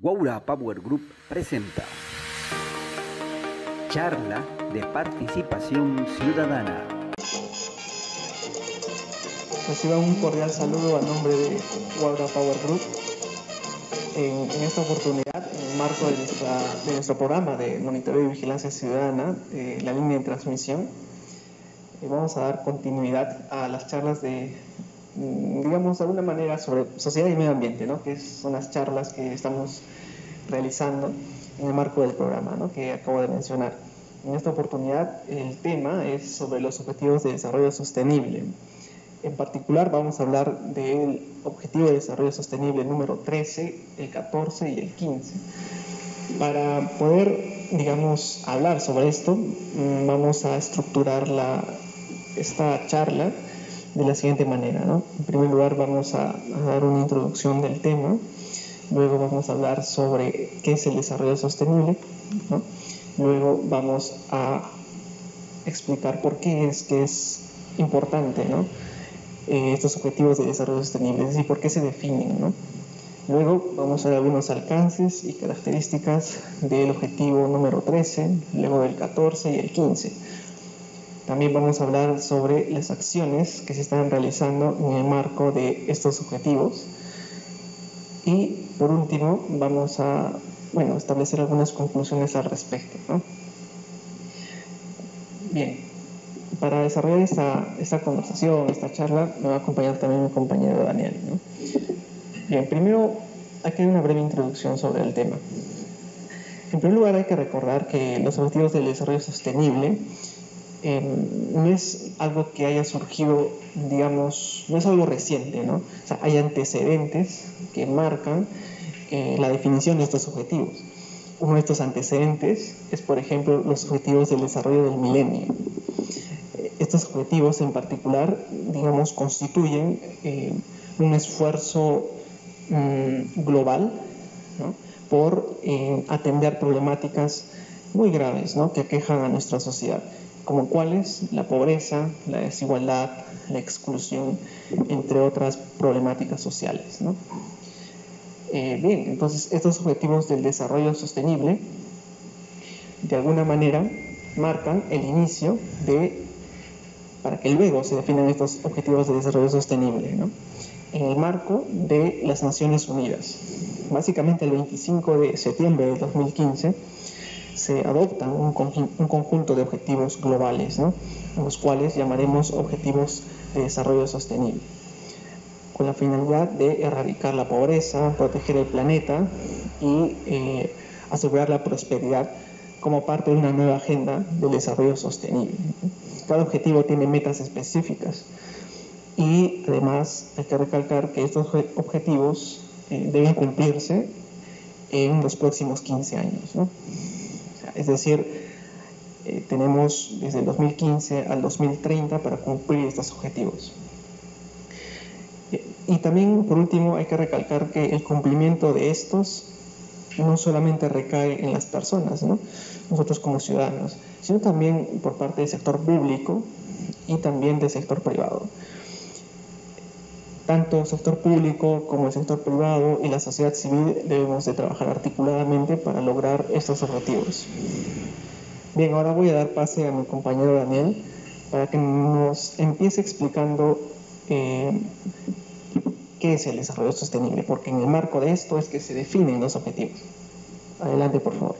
Guaura Power Group presenta Charla de Participación Ciudadana. Reciba un cordial saludo a nombre de Guaura Power Group. En, esta oportunidad, en el marco de, nuestro programa de monitoreo y vigilancia ciudadana, eh, la línea de transmisión, eh, vamos a dar continuidad a las charlas de digamos, de alguna manera sobre sociedad y medio ambiente, ¿no? que son las charlas que estamos realizando en el marco del programa ¿no? que acabo de mencionar. En esta oportunidad el tema es sobre los objetivos de desarrollo sostenible. En particular vamos a hablar del objetivo de desarrollo sostenible número 13, el 14 y el 15. Para poder, digamos, hablar sobre esto, mm, vamos a estructurar la, esta charla de la siguiente manera. ¿no? En primer lugar vamos a, dar una introducción del tema, luego vamos a hablar sobre qué es el desarrollo sostenible, ¿no? luego vamos a explicar por qué es que es importante ¿no? Eh, estos objetivos de desarrollo sostenible, es decir, por qué se definen. ¿no? Luego vamos a ver algunos alcances y características del objetivo número 13, luego del 14 y el 15 también vamos a hablar sobre las acciones que se están realizando en el marco de estos objetivos. Y por último, vamos a bueno, establecer algunas conclusiones al respecto. Bien, para desarrollar esta, esta, conversación, esta charla, me va a acompañar también mi compañero Daniel. Bien, primero hay que dar una breve introducción sobre el tema. En primer lugar, hay que recordar que los objetivos del desarrollo sostenible Em, no es algo que haya surgido, digamos, no es algo reciente, ¿no? O sea, hay antecedentes que marcan eh, la definición de estos objetivos. Uno de estos antecedentes es, por ejemplo, los objetivos del desarrollo del milenio. Eh, estos objetivos en particular, digamos, constituyen eh, un esfuerzo mm, global por atender problemáticas muy graves ¿no? que aquejan a nuestra sociedad como cuáles la pobreza, la desigualdad, la exclusión, entre otras problemáticas sociales. Eh, bien, entonces estos objetivos del desarrollo sostenible de alguna manera marcan el inicio de, para que luego se definan estos objetivos de desarrollo sostenible, en el marco de las Naciones Unidas. Básicamente el 25 de septiembre de 2015 se adoptan un, conjunto de objetivos globales, los cuales llamaremos objetivos de desarrollo sostenible, con la finalidad de erradicar la pobreza, proteger el planeta y eh, asegurar la prosperidad como parte de una nueva agenda de desarrollo sostenible. Cada objetivo tiene metas específicas y además hay que recalcar que estos objetivos eh, deben cumplirse en los próximos 15 años. Es decir, eh, tenemos desde el 2015 al 2030 para cumplir estos objetivos. Y también, por último, hay que recalcar que el cumplimiento de estos no solamente recae en las personas, nosotros como ciudadanos, sino también por parte del sector público y también del sector privado. Tanto el sector público como el sector privado y la sociedad civil debemos de trabajar articuladamente para lograr estos objetivos. Bien, ahora voy a dar pase a mi compañero Daniel para que nos empiece explicando eh, qué es el desarrollo sostenible, porque en el marco de esto es que se definen los objetivos. Adelante, por favor.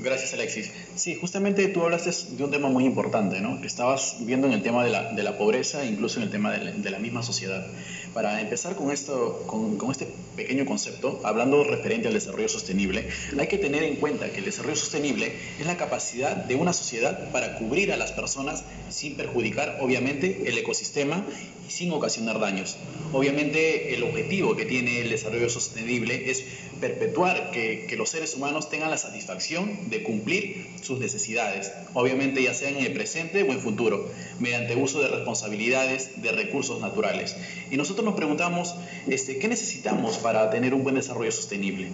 Gracias, Alexis. Sí, justamente tú hablaste de un tema muy importante, ¿no? Que estabas viendo en el tema de la, de la pobreza, incluso en el tema de la, misma sociedad. Para empezar con, esto, con, este pequeño concepto, hablando referente al desarrollo sostenible, hay que tener en cuenta que el desarrollo sostenible es la capacidad de una sociedad para cubrir a las personas sin perjudicar, obviamente, el ecosistema y sin ocasionar daños. Obviamente, el objetivo que tiene el desarrollo sostenible es perpetuar que, que los seres humanos tengan la satisfacción de cumplir sus necesidades, obviamente ya sea en el presente o en futuro, mediante uso de responsabilidades de recursos naturales. Y nosotros nos preguntamos, este, ¿qué necesitamos para tener un buen desarrollo sostenible?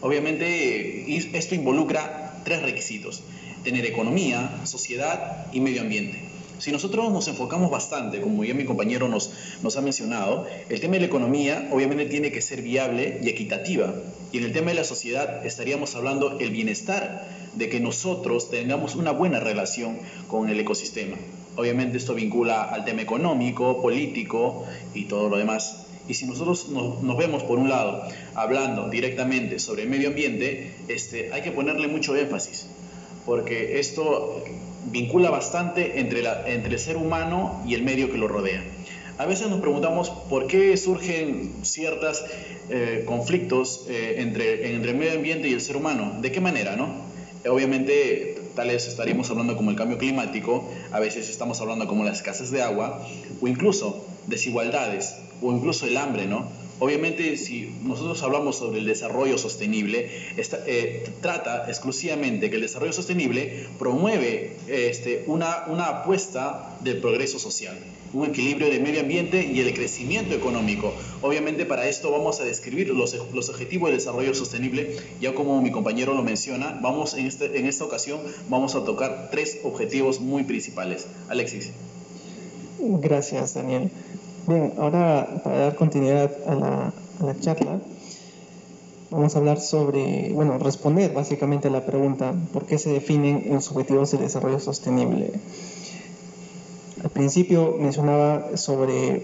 Obviamente esto involucra tres requisitos, tener economía, sociedad y medio ambiente. Si nosotros nos enfocamos bastante, como ya mi compañero nos, nos ha mencionado, el tema de la economía obviamente tiene que ser viable y equitativa Y en el tema de la sociedad estaríamos hablando el bienestar, de que nosotros tengamos una buena relación con el ecosistema. Obviamente esto vincula al tema económico, político y todo lo demás. Y si nosotros nos, vemos, por un lado, hablando directamente sobre el medio ambiente, este, hay que ponerle mucho énfasis, porque esto vincula bastante entre, entre el ser humano y el medio que lo rodea. A veces nos preguntamos por qué surgen ciertos eh, conflictos eh, entre, entre el medio ambiente y el ser humano. ¿De qué manera, no? Obviamente, tal vez estaríamos hablando como el cambio climático, a veces estamos hablando como la escasez de agua, o incluso desigualdades, o incluso el hambre, ¿no? Obviamente, si nosotros hablamos sobre el desarrollo sostenible, eh, trata exclusivamente que el desarrollo sostenible promueve este, una, una apuesta del progreso social, un equilibrio del medio ambiente y el crecimiento económico. Obviamente, para esto vamos a describir los, los objetivos del desarrollo sostenible, ya como mi compañero lo menciona, vamos en, este, en esta ocasión vamos a tocar tres objetivos muy principales. Alexis. Gracias, Daniel. Bien, ahora para dar continuidad a la, a la, charla, vamos a hablar sobre, bueno, responder básicamente a la pregunta, ¿por qué se definen los objetivos de desarrollo sostenible? Al principio mencionaba sobre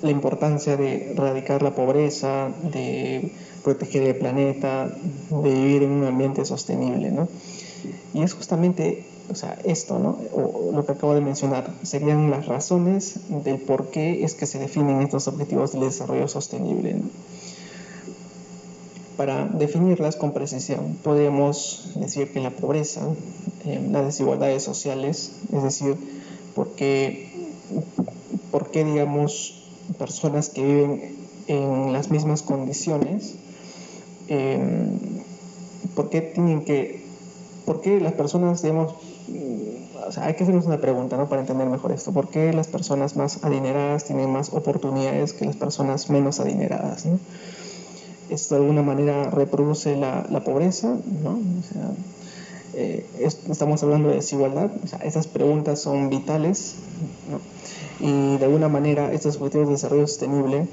la importancia de erradicar la pobreza, de proteger el planeta, de vivir en un ambiente sostenible, ¿no? Y es justamente o sea, esto, ¿no? O lo que acabo de mencionar, serían las razones del por qué es que se definen estos objetivos del desarrollo sostenible. Para definirlas con precisión, podemos decir que la pobreza, eh, las desigualdades sociales, es decir, por qué, por qué, digamos, personas que viven en las mismas condiciones, eh, por qué tienen que, por qué las personas, digamos, o sea, hay que hacernos una pregunta, ¿no? Para entender mejor esto. ¿Por qué las personas más adineradas tienen más oportunidades que las personas menos adineradas. Esto de alguna manera reproduce la, la pobreza, ¿no? O sea, eh, estamos hablando de desigualdad, o sea, esas preguntas son vitales. Y de alguna manera estos objetivos de desarrollo sostenible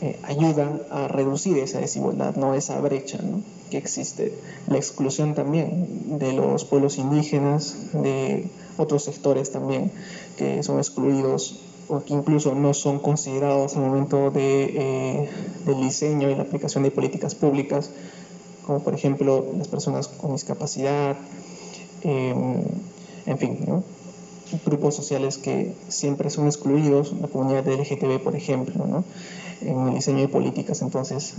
eh, ayudan a reducir esa desigualdad, ¿no? esa brecha ¿no? que existe. La exclusión también de los pueblos indígenas, de otros sectores también que son excluidos o que incluso no son considerados al momento de, eh, del diseño y la aplicación de políticas públicas, como por ejemplo las personas con discapacidad, eh, en fin, ¿no? grupos sociales que siempre son excluidos, la comunidad LGTB, por ejemplo, ¿no? En el diseño de políticas. Entonces,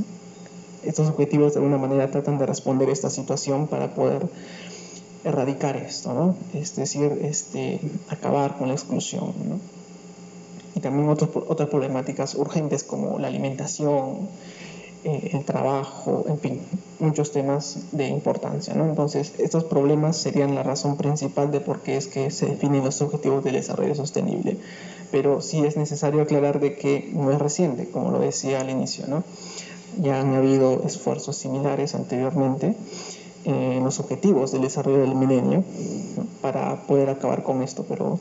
estos objetivos de alguna manera tratan de responder esta situación para poder erradicar esto, ¿no? es decir, este, acabar con la exclusión. ¿no? Y también otros, otras problemáticas urgentes como la alimentación, eh, trabajo, en fin, muchos temas de importancia. ¿no? Entonces, estos problemas serían la razón principal de por qué es que se definen los objetivos del desarrollo sostenible. Pero sí es necesario aclarar de que no es reciente, como lo decía al inicio. ¿no? Ya han habido esfuerzos similares anteriormente en los objetivos del desarrollo del milenio para poder acabar con esto, pero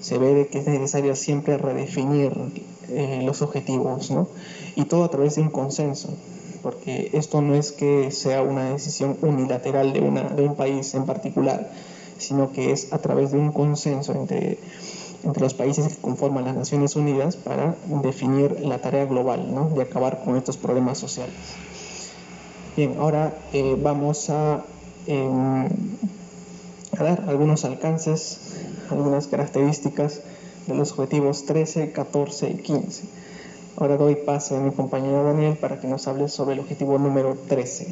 se ve de que es necesario siempre redefinir eh, los objetivos, ¿no? Y todo a través de un consenso, porque esto no es que sea una decisión unilateral de, una, de un país en particular, sino que es a través de un consenso entre, entre los países que conforman las Naciones Unidas para definir la tarea global, ¿no? De acabar con estos problemas sociales. Bien, ahora eh, vamos em, a dar algunos alcances algunas características de los objetivos 13, 14 y 15. Ahora doy paso a mi compañero Daniel para que nos hable sobre el objetivo número 13.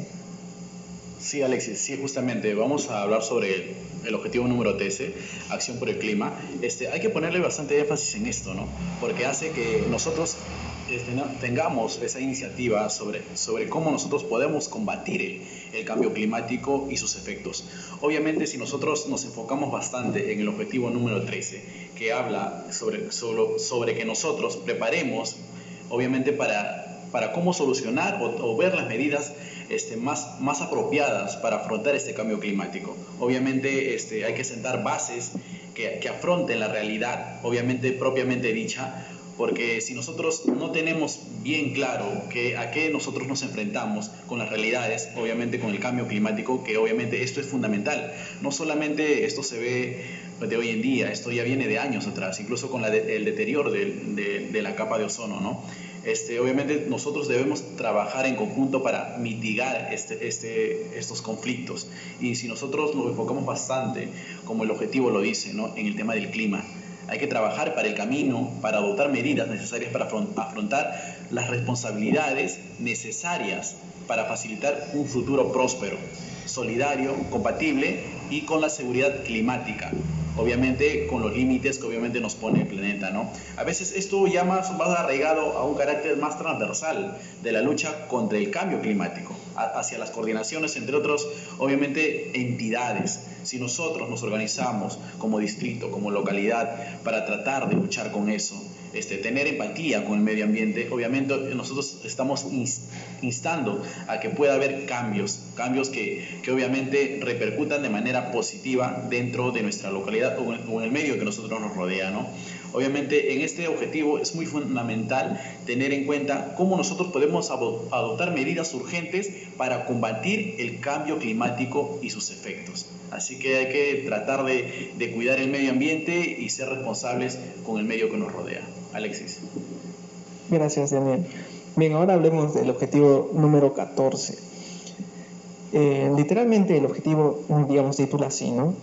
Sí, Alexis, sí, justamente vamos a hablar sobre el, objetivo número 13, acción por el clima. Este, hay que ponerle bastante énfasis en esto, ¿no? Porque hace que nosotros este, tengamos esa iniciativa sobre, sobre cómo nosotros podemos combatir el, cambio climático y sus efectos. Obviamente, si nosotros nos enfocamos bastante en el objetivo número 13, que habla sobre, sobre, sobre que nosotros preparemos, obviamente, para, para cómo solucionar o, ver las medidas este, más, más apropiadas para afrontar este cambio climático. Obviamente este, hay que sentar bases que, que afronten la realidad, obviamente propiamente dicha, porque si nosotros no tenemos bien claro que a qué nosotros nos enfrentamos con las realidades, obviamente con el cambio climático, que obviamente esto es fundamental. No solamente esto se ve de hoy en día, esto ya viene de años atrás, incluso con el deterioro de, de, la capa de ozono, ¿no? Este, obviamente nosotros debemos trabajar en conjunto para mitigar este, este, estos conflictos. Y si nosotros nos enfocamos bastante, como el objetivo lo dice, ¿no? en el tema del clima, hay que trabajar para el camino, para adoptar medidas necesarias para afrontar las responsabilidades necesarias para facilitar un futuro próspero, solidario, compatible y con la seguridad climática obviamente con los límites que obviamente nos pone el planeta, ¿no? A veces esto ya más va arraigado a un carácter más transversal de la lucha contra el cambio climático, hacia las coordinaciones entre otros, obviamente, entidades. Si nosotros nos organizamos como distrito, como localidad, para tratar de luchar con eso, este, tener empatía con el medio ambiente, obviamente nosotros estamos instando a que pueda haber cambios, cambios que, que obviamente repercutan de manera positiva dentro de nuestra localidad o en, el medio que nosotros nos rodea, ¿no? Obviamente en este objetivo es muy fundamental tener en cuenta cómo nosotros podemos adoptar medidas urgentes para combatir el cambio climático y sus efectos. Así que hay que tratar de, cuidar el medio ambiente y ser responsables con el medio que nos rodea. Alexis. Gracias, Daniel. Bien, ahora hablemos del objetivo número 14. Eh, literalmente el objetivo, digamos, titula así, ¿no?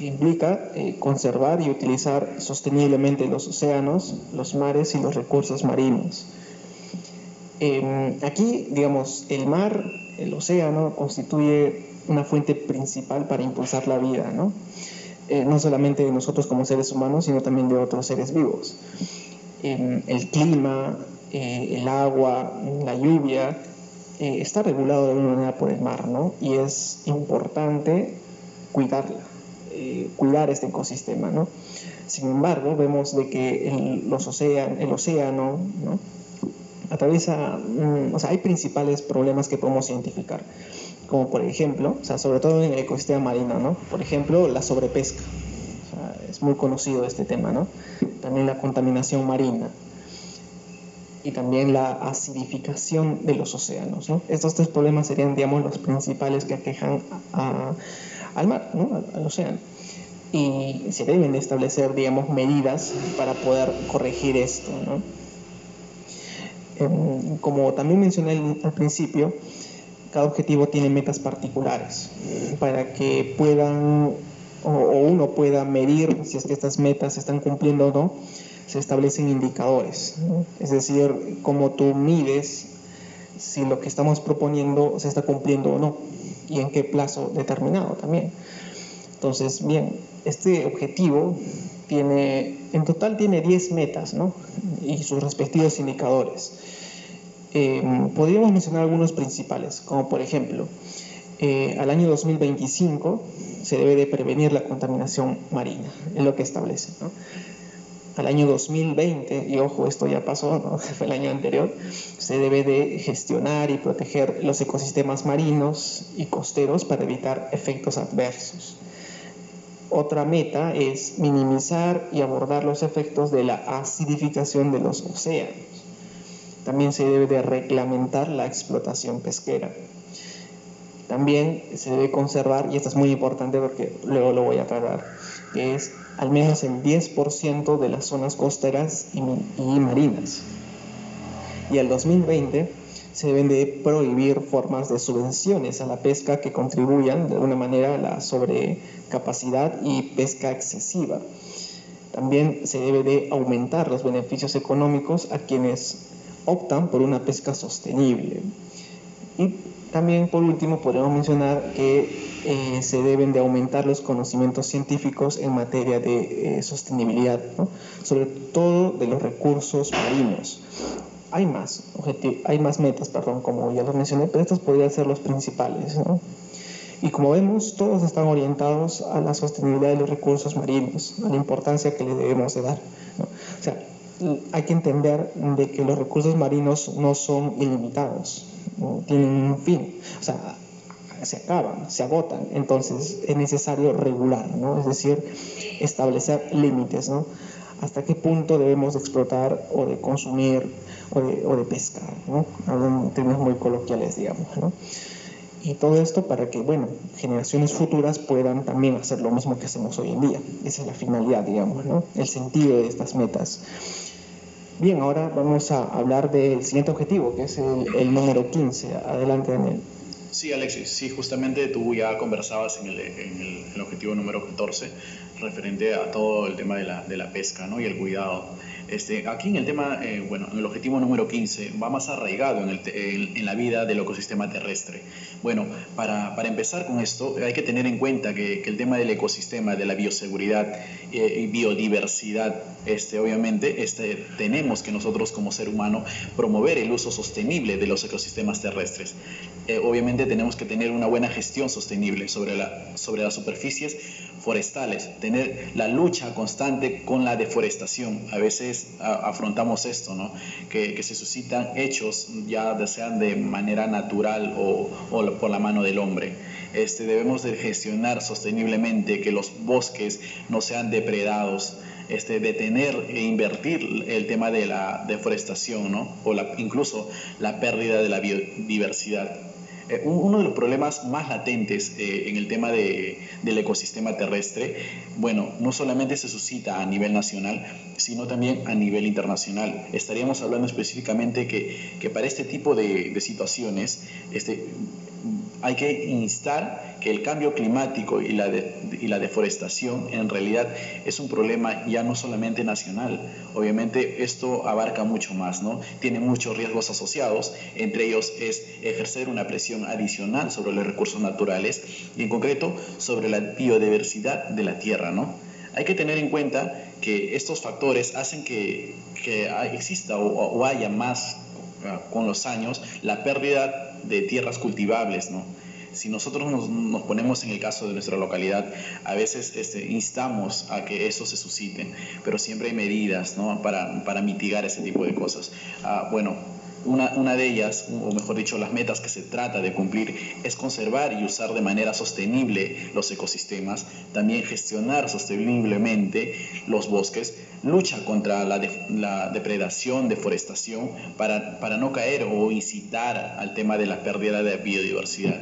Implica eh, conservar y utilizar sosteniblemente los océanos, los mares y los recursos marinos. Em, aquí, digamos, el mar, el océano, constituye una fuente principal para impulsar la vida, ¿no? Eh, no solamente de nosotros como seres humanos, sino también de otros seres vivos. Em, el clima, eh, el agua, la lluvia, está regulado de alguna manera por el mar, ¿no? Y es importante cuidarla, cuidar este ecosistema, ¿no? Sin embargo, vemos de que el, los el océano, ¿no? Atraviesa, mm, o sea, hay principales problemas que podemos identificar como por ejemplo, o sea, sobre todo en el ecosistema marino, ¿no? Por ejemplo, la sobrepesca. O sea, es muy conocido este tema, ¿no? También la contaminación marina y también la acidificación de los océanos, ¿no? Estos tres problemas serían, digamos, los principales que aquejan al mar, al, océano. Y se deben de establecer, digamos, medidas para poder corregir esto, ¿no? Em, como también mencioné al principio, cada objetivo tiene metas particulares para que puedan o, uno pueda medir si es que estas metas se están cumpliendo o no, se establecen indicadores. Es decir, cómo tú mides si lo que estamos proponiendo se está cumpliendo o no y en qué plazo determinado también. Entonces, bien, este objetivo tiene, en total tiene 10 metas ¿no? y sus respectivos indicadores. Em, podríamos mencionar algunos principales, como por ejemplo, eh, al año 2025 se debe de prevenir la contaminación marina, es lo que establece. Al año 2020, y ojo, esto ya pasó, fue el año anterior, se debe de gestionar y proteger los ecosistemas marinos y costeros para evitar efectos adversos. Otra meta es minimizar y abordar los efectos de la acidificación de los océanos también se debe de reglamentar la explotación pesquera. También se debe conservar, y esto es muy importante porque luego lo voy a aclarar, que es al menos el 10% de las zonas costeras y, marinas. Y al 2020 se deben de prohibir formas de subvenciones a la pesca que contribuyan de alguna manera a la sobrecapacidad y pesca excesiva. También se debe de aumentar los beneficios económicos a quienes optan por una pesca sostenible. Y también por último podemos mencionar que eh, se deben de aumentar los conocimientos científicos en materia de eh, sostenibilidad, sobre todo de los recursos marinos. Hay más, hay más metas, perdón, como ya lo mencioné, pero estos podrían ser los principales. Y como vemos, todos están orientados a la sostenibilidad de los recursos marinos, a la importancia que le debemos de dar. O sea, hay que entender de que los recursos marinos no son ilimitados, tienen un fin, o sea, se acaban, se agotan, entonces es necesario regular, ¿no? es decir, establecer límites. ¿no? hasta qué punto debemos de explotar o de consumir o de, o de pescar, ¿no? En términos muy coloquiales, digamos, ¿no? Y todo esto para que, bueno, generaciones futuras puedan también hacer lo mismo que hacemos hoy en día. Esa es la finalidad, digamos, ¿no? El sentido de estas metas. Bien, ahora vamos a hablar del siguiente objetivo, que es el, el número 15. Adelante, Daniel. Sí, Alexis, sí, justamente tú ya conversabas en el, en el, el objetivo número 14 referente a todo el tema de la, de la pesca ¿no? y el cuidado. Este, aquí en el tema, eh, bueno, en el objetivo número 15 va más arraigado en, el, en, en, la vida del ecosistema terrestre. Bueno, para, para, empezar con esto hay que tener en cuenta que, que el tema del ecosistema, de la bioseguridad eh, y biodiversidad, este, obviamente este, tenemos que nosotros como ser humano promover el uso sostenible de los ecosistemas terrestres. Eh, obviamente tenemos que tener una buena gestión sostenible sobre, la, sobre las superficies forestales, tener la lucha constante con la deforestación. A veces afrontamos esto, ¿no? que, se suscitan hechos ya sean de manera natural o, o por la mano del hombre. Este, debemos de gestionar sosteniblemente que los bosques no sean depredados, este, detener e invertir el tema de la deforestación, ¿no? o incluso la pérdida de la biodiversidad. Eh, uno de los problemas más latentes eh, en el tema de, del ecosistema terrestre, bueno, no solamente se suscita a nivel nacional, sino también a nivel internacional. Estaríamos hablando específicamente que, que para este tipo de, de situaciones, este, hay que instar que el cambio climático y la, de, y la deforestación en realidad es un problema ya no solamente nacional, obviamente esto abarca mucho más, ¿no? Tiene muchos riesgos asociados, entre ellos es ejercer una presión adicional sobre los recursos naturales y en concreto sobre la biodiversidad de la tierra, ¿no? Hay que tener en cuenta que estos factores hacen que, que exista o, o haya más con los años la pérdida de tierras cultivables, ¿no? Si nosotros nos, ponemos en el caso de nuestra localidad, a veces este, instamos a que eso se suscite, pero siempre hay medidas ¿no? para, para mitigar ese tipo de cosas. Ah, bueno, una, una, de ellas, o mejor dicho, las metas que se trata de cumplir es conservar y usar de manera sostenible los ecosistemas, también gestionar sosteniblemente los bosques, lucha contra la, la depredación, deforestación, para, para no caer o incitar al tema de la pérdida de biodiversidad.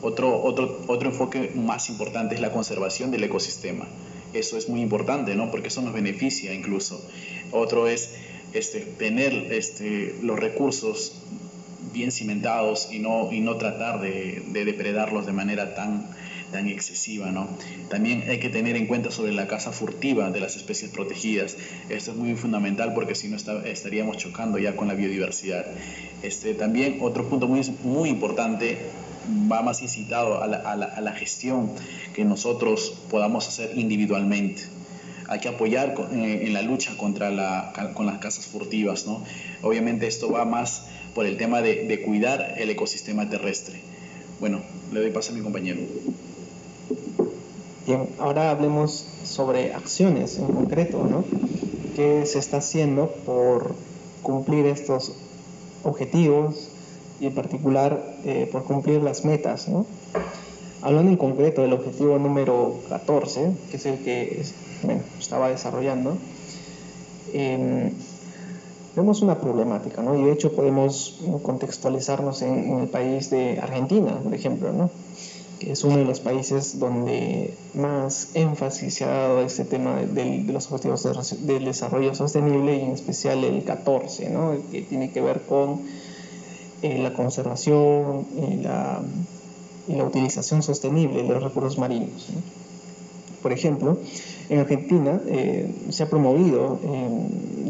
Otro, otro, otro enfoque más importante es la conservación del ecosistema. Eso es muy importante, ¿no? Porque eso nos beneficia incluso. Otro es este, tener este, los recursos bien cimentados y no, tratar de, de depredarlos de manera tan, excesiva. También hay que tener en cuenta sobre la caza furtiva de las especies protegidas. Esto es muy fundamental porque si no estaríamos chocando ya con la biodiversidad. Este, también otro punto muy, importante va más incitado la, a, a la, gestión que nosotros podamos hacer individualmente. Hay que apoyar eh, en la lucha contra la, con las casas furtivas. ¿no? Obviamente esto va más por el tema de, de cuidar el ecosistema terrestre. Bueno, le doy paso a mi compañero. Bien, ahora hablemos sobre acciones en concreto, ¿no? ¿Qué se está haciendo por cumplir estos objetivos y en particular eh, por cumplir las metas, ¿no? Hablando en concreto del objetivo número 14, que es el que estaba desarrollando, eh, vemos una problemática, ¿no? Y de hecho podemos contextualizarnos en, el país de Argentina, por ejemplo, ¿no? Que es uno de los países donde más énfasis se ha dado a este tema de, los objetivos de, del desarrollo sostenible y en especial el 14, ¿no? Que tiene que ver con eh, la conservación y la, y la, utilización sostenible de los recursos marinos. ¿no? Por ejemplo, en Argentina eh, se ha promovido, eh,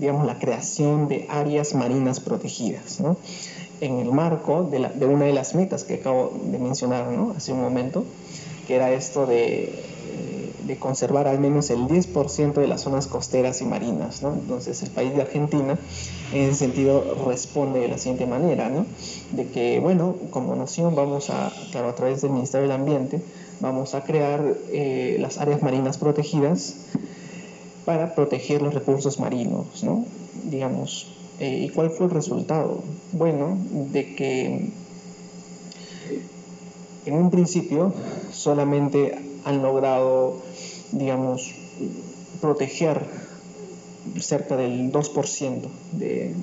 digamos, la creación de áreas marinas protegidas, ¿no? En el marco de, la, de, una de las metas que acabo de mencionar, ¿no? Hace un momento, que era esto de, de conservar al menos el 10% de las zonas costeras y marinas, ¿no? Entonces, el país de Argentina, en ese sentido, responde de la siguiente manera, ¿no? De que, bueno, como nación vamos a, claro, a través del Ministerio del Ambiente, vamos a crear eh, las áreas marinas protegidas para proteger los recursos marinos, ¿no? Digamos, eh, ¿y cuál fue el resultado? Bueno, de que en un principio solamente han logrado, digamos, proteger cerca del 2% de,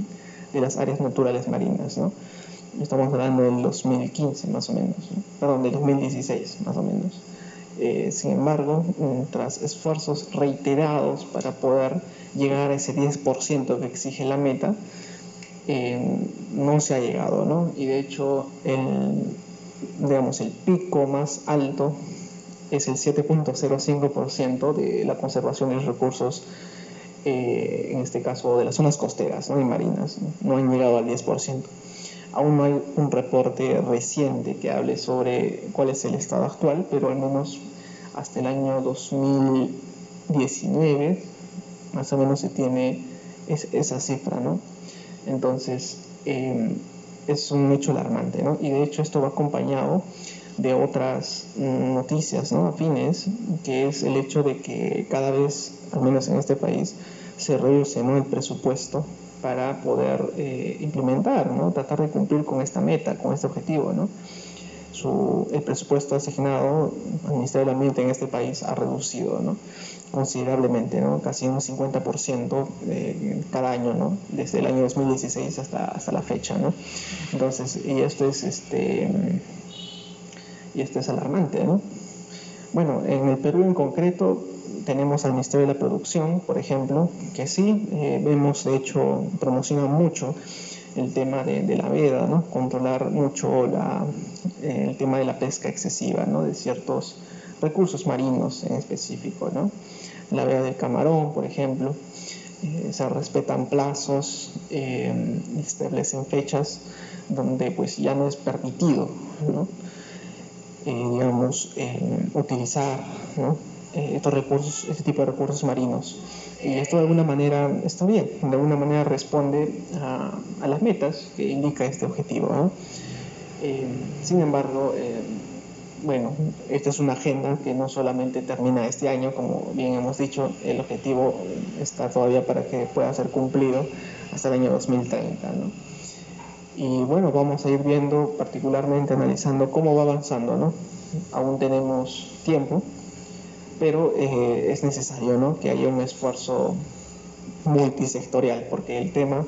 de, las áreas naturales marinas. ¿no? Estamos hablando del 2015 más o menos, perdón, del 2016 más o menos. Eh, sin embargo, tras esfuerzos reiterados para poder llegar a ese 10% que exige la meta, eh, no se ha llegado, ¿no? Y de hecho, el, digamos, el pico más alto es el 7.05% de la conservación de los recursos, eh, en este caso de las zonas costeras ¿no? y marinas, ¿no? han llegado al 10%. Aún no hay un reporte reciente que hable sobre cuál es el estado actual, pero al menos hasta el año 2019 más o menos se tiene esa cifra, ¿no? Entonces, eh, es un hecho alarmante, ¿no? Y de hecho esto va acompañado de otras mm, noticias ¿no? afines, que es el hecho de que cada vez, al menos en este país, se reduce ¿no? el presupuesto para poder eh, implementar, ¿no? tratar de cumplir con esta meta, con este objetivo. ¿no? Su, el presupuesto asignado al Ministerio del Ambiente en este país ha reducido ¿no? considerablemente, ¿no? casi un 50% eh, cada año, ¿no? desde el año 2016 hasta, hasta la fecha. ¿no? Entonces, y esto es este y esto es alarmante, ¿no? Bueno, en el Perú en concreto tenemos al Ministerio de la Producción, por ejemplo, que sí, eh, vemos, de hecho, promociona mucho el tema de, la veda, ¿no? Controlar mucho la, eh, el tema de la pesca excesiva, ¿no? De ciertos recursos marinos en específico, ¿no? La veda del camarón, por ejemplo, eh, se respetan plazos, establecen fechas donde pues ya no es permitido, ¿no? Eh, digamos, eh, utilizar eh, estos recursos, este tipo de recursos marinos. Y esto de alguna manera está bien, de alguna manera responde a, a las metas que indica este objetivo. sin embargo, bueno, esta es una agenda que no solamente termina este año, como bien hemos dicho, el objetivo está todavía para que pueda ser cumplido hasta el año 2030. ¿no? Y bueno, vamos a ir viendo, particularmente analizando cómo va avanzando, ¿no? Aún tenemos tiempo, pero eh, es necesario, ¿no? Que haya un esfuerzo multisectorial, porque el tema,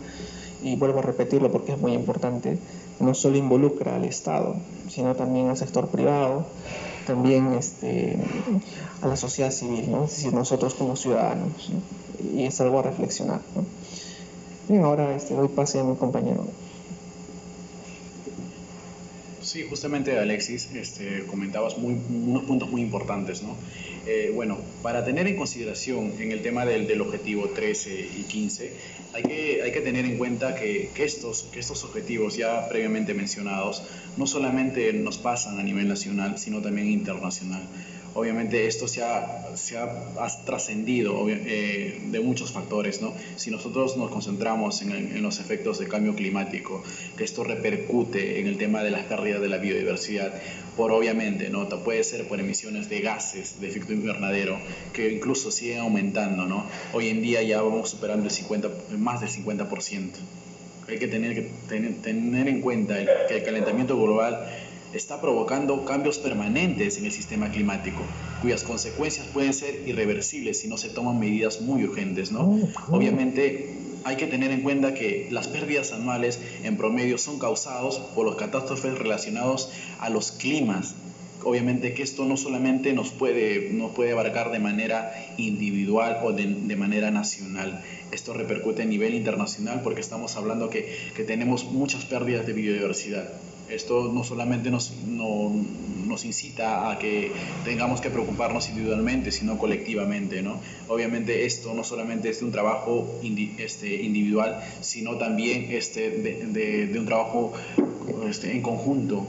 y vuelvo a repetirlo porque es muy importante, no solo involucra al Estado, sino también al sector privado, también este, a la sociedad civil, ¿no? es decir, nosotros como ciudadanos, y es algo a reflexionar. Bien, ahora este, doy pase a mi compañero. Sí, justamente Alexis, este, comentabas muy, unos puntos muy importantes, ¿no? Eh, bueno, para tener en consideración en el tema del, del, objetivo 13 y 15, hay que, tener en cuenta que estos objetivos ya previamente mencionados no solamente nos pasan a nivel nacional, sino también internacional obviamente esto se ha, se ha, trascendido eh, de muchos factores, ¿no? Si nosotros nos concentramos en, los efectos del cambio climático, que esto repercute en el tema de las pérdidas de la biodiversidad, por obviamente, ¿no? Puede ser por emisiones de gases de efecto invernadero, que incluso siguen aumentando, ¿no? Hoy en día ya vamos superando el 50, más del 50%. Hay que tener, que tener, tener en cuenta que el calentamiento global está provocando cambios permanentes en el sistema climático, cuyas consecuencias pueden ser irreversibles si no se toman medidas muy urgentes, ¿no? Obviamente hay que tener en cuenta que las pérdidas anuales en promedio son causadas por los catástrofes relacionados a los climas. Obviamente que esto no solamente nos puede, nos puede abarcar de manera individual o de, de manera nacional, esto repercute a nivel internacional porque estamos hablando que, que tenemos muchas pérdidas de biodiversidad. Esto no solamente nos, no, nos incita a que tengamos que preocuparnos individualmente, sino colectivamente. ¿no? Obviamente esto no solamente es de un trabajo este, individual, sino también este, de, de, de un trabajo este, en conjunto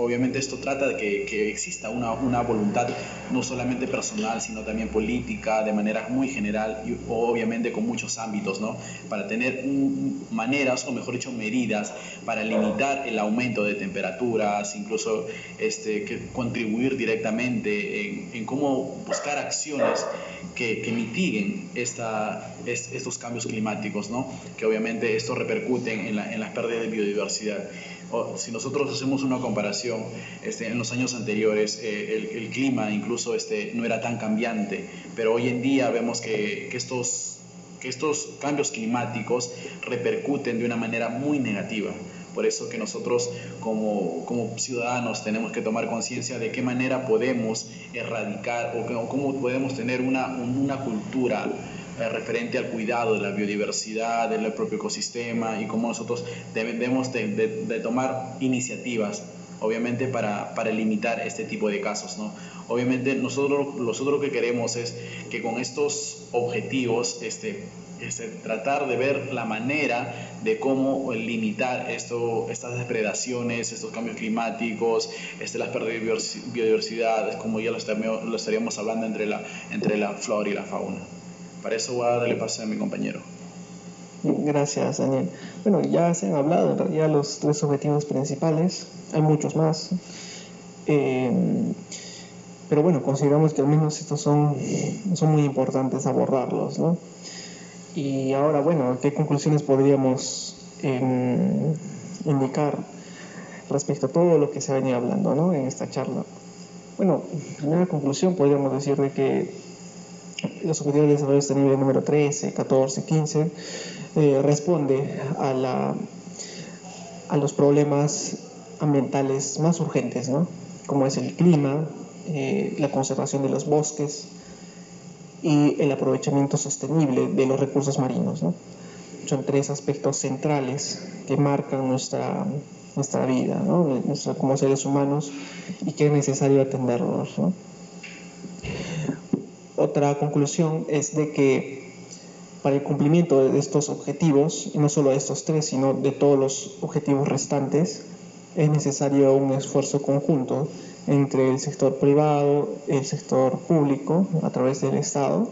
Obviamente esto trata de que, que exista una, una, voluntad no solamente personal, sino también política, de manera muy general y obviamente con muchos ámbitos, ¿no? Para tener maneras, o mejor dicho, medidas para limitar el aumento de temperaturas, incluso este, contribuir directamente en, cómo buscar acciones que, que mitiguen esta, es, estos cambios climáticos, ¿no? Que obviamente esto repercute en, la, en las pérdidas de biodiversidad si nosotros hacemos una comparación, este, en los años anteriores eh, el, el, clima incluso este, no era tan cambiante, pero hoy en día vemos que, que estos que estos cambios climáticos repercuten de una manera muy negativa. Por eso que nosotros como, como ciudadanos tenemos que tomar conciencia de qué manera podemos erradicar o cómo podemos tener una, una cultura eh, referente al cuidado de la biodiversidad, del propio ecosistema y cómo nosotros debemos de, tomar iniciativas obviamente para, para, limitar este tipo de casos. ¿no? Obviamente nosotros, lo que queremos es que con estos objetivos este, este, tratar de ver la manera de cómo limitar esto, estas depredaciones, estos cambios climáticos, este, las pérdidas de biodiversidad, como ya lo estaríamos hablando entre la, entre la flora y la fauna. Para eso voy a darle paso a mi compañero. Gracias, Daniel. Bueno, ya se han hablado en realidad los tres objetivos principales, hay muchos más. Eh, pero bueno, consideramos que al menos estos son, son muy importantes abordarlos, ¿no? Y ahora, bueno, ¿qué conclusiones podríamos em, indicar respecto a todo lo que se venido hablando ¿no? en esta charla? Bueno, primera conclusión podríamos decir de que los objetivos de desarrollo sostenible número 13, 14, 15 responde a, la, a los problemas ambientales más urgentes, ¿no? como es el clima, eh, la conservación de los bosques, y el aprovechamiento sostenible de los recursos marinos. ¿no? Son tres aspectos centrales que marcan nuestra, nuestra vida ¿no? como seres humanos y que es necesario atenderlos. ¿no? Otra conclusión es de que para el cumplimiento de estos objetivos, y no solo de estos tres, sino de todos los objetivos restantes, es necesario un esfuerzo conjunto entre el sector privado, el sector público a través del Estado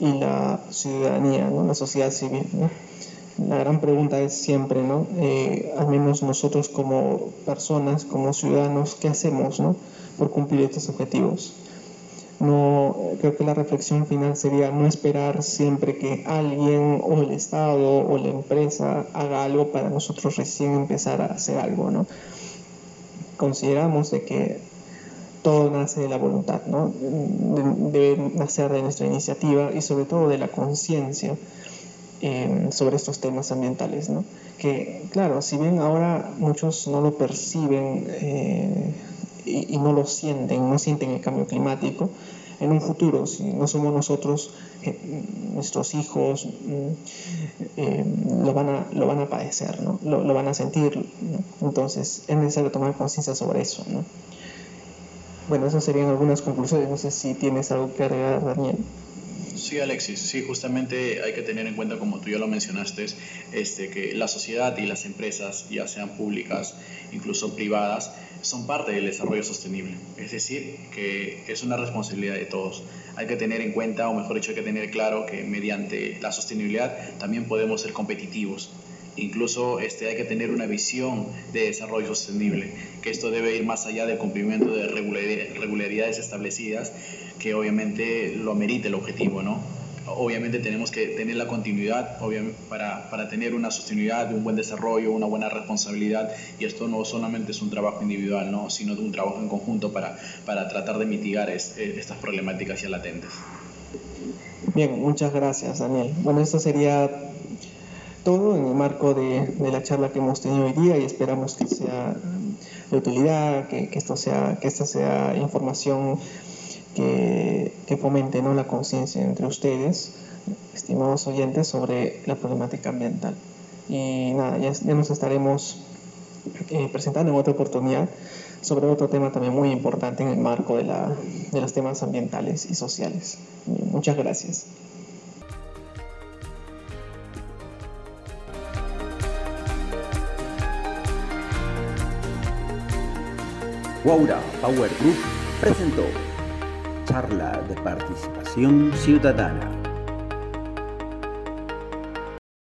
y la ciudadanía, ¿no? la sociedad civil. La gran pregunta es siempre, ¿no? Eh, al menos nosotros como personas, como ciudadanos, ¿qué hacemos ¿no? por cumplir estos objetivos? No, creo que la reflexión final sería no esperar siempre que alguien o el Estado o la empresa haga algo para nosotros recién empezar a hacer algo, ¿no? consideramos de que todo nace de la voluntad, ¿no? debe nacer de nuestra iniciativa y sobre todo de la conciencia eh, sobre estos temas ambientales, ¿no? que claro, si bien ahora muchos no lo perciben eh, y, no lo sienten, no sienten el cambio climático, en un futuro, si no somos nosotros, eh, nuestros hijos mm, eh, lo, van a, lo van a padecer, ¿no? lo, lo van a sentir. Entonces es necesario tomar conciencia sobre eso. ¿no? Bueno, esas serían algunas conclusiones. No sé si tienes algo que agregar, Daniel. Sí, Alexis, sí, justamente hay que tener en cuenta, como tú ya lo mencionaste, este, que la sociedad y las empresas, ya sean públicas, incluso privadas, son parte del desarrollo sostenible. Es decir, que es una responsabilidad de todos. Hay que tener en cuenta, o mejor dicho, hay que tener claro que mediante la sostenibilidad también podemos ser competitivos. Incluso este, hay que tener una visión de desarrollo sostenible, que esto debe ir más allá del cumplimiento de regularidades establecidas, que obviamente lo amerite el objetivo, ¿no? Obviamente tenemos que tener la continuidad para, para, tener una sostenibilidad, un buen desarrollo, una buena responsabilidad y esto no solamente es un trabajo individual, ¿no? sino un trabajo en conjunto para, para tratar de mitigar eh, estas problemáticas ya latentes. Bien, muchas gracias Daniel. Bueno, esto sería todo en el marco de, de, la charla que hemos tenido hoy día y esperamos que sea de utilidad, que, que esto sea, que esta sea información que, que fomente la conciencia entre ustedes, estimados oyentes, sobre la problemática ambiental. Y nada, ya, ya nos estaremos eh, presentando en otra oportunidad sobre otro tema también muy importante en el marco de, la, de los temas ambientales y sociales. Muchas gracias. Guaura Power Group presentó Charla de Participación Ciudadana.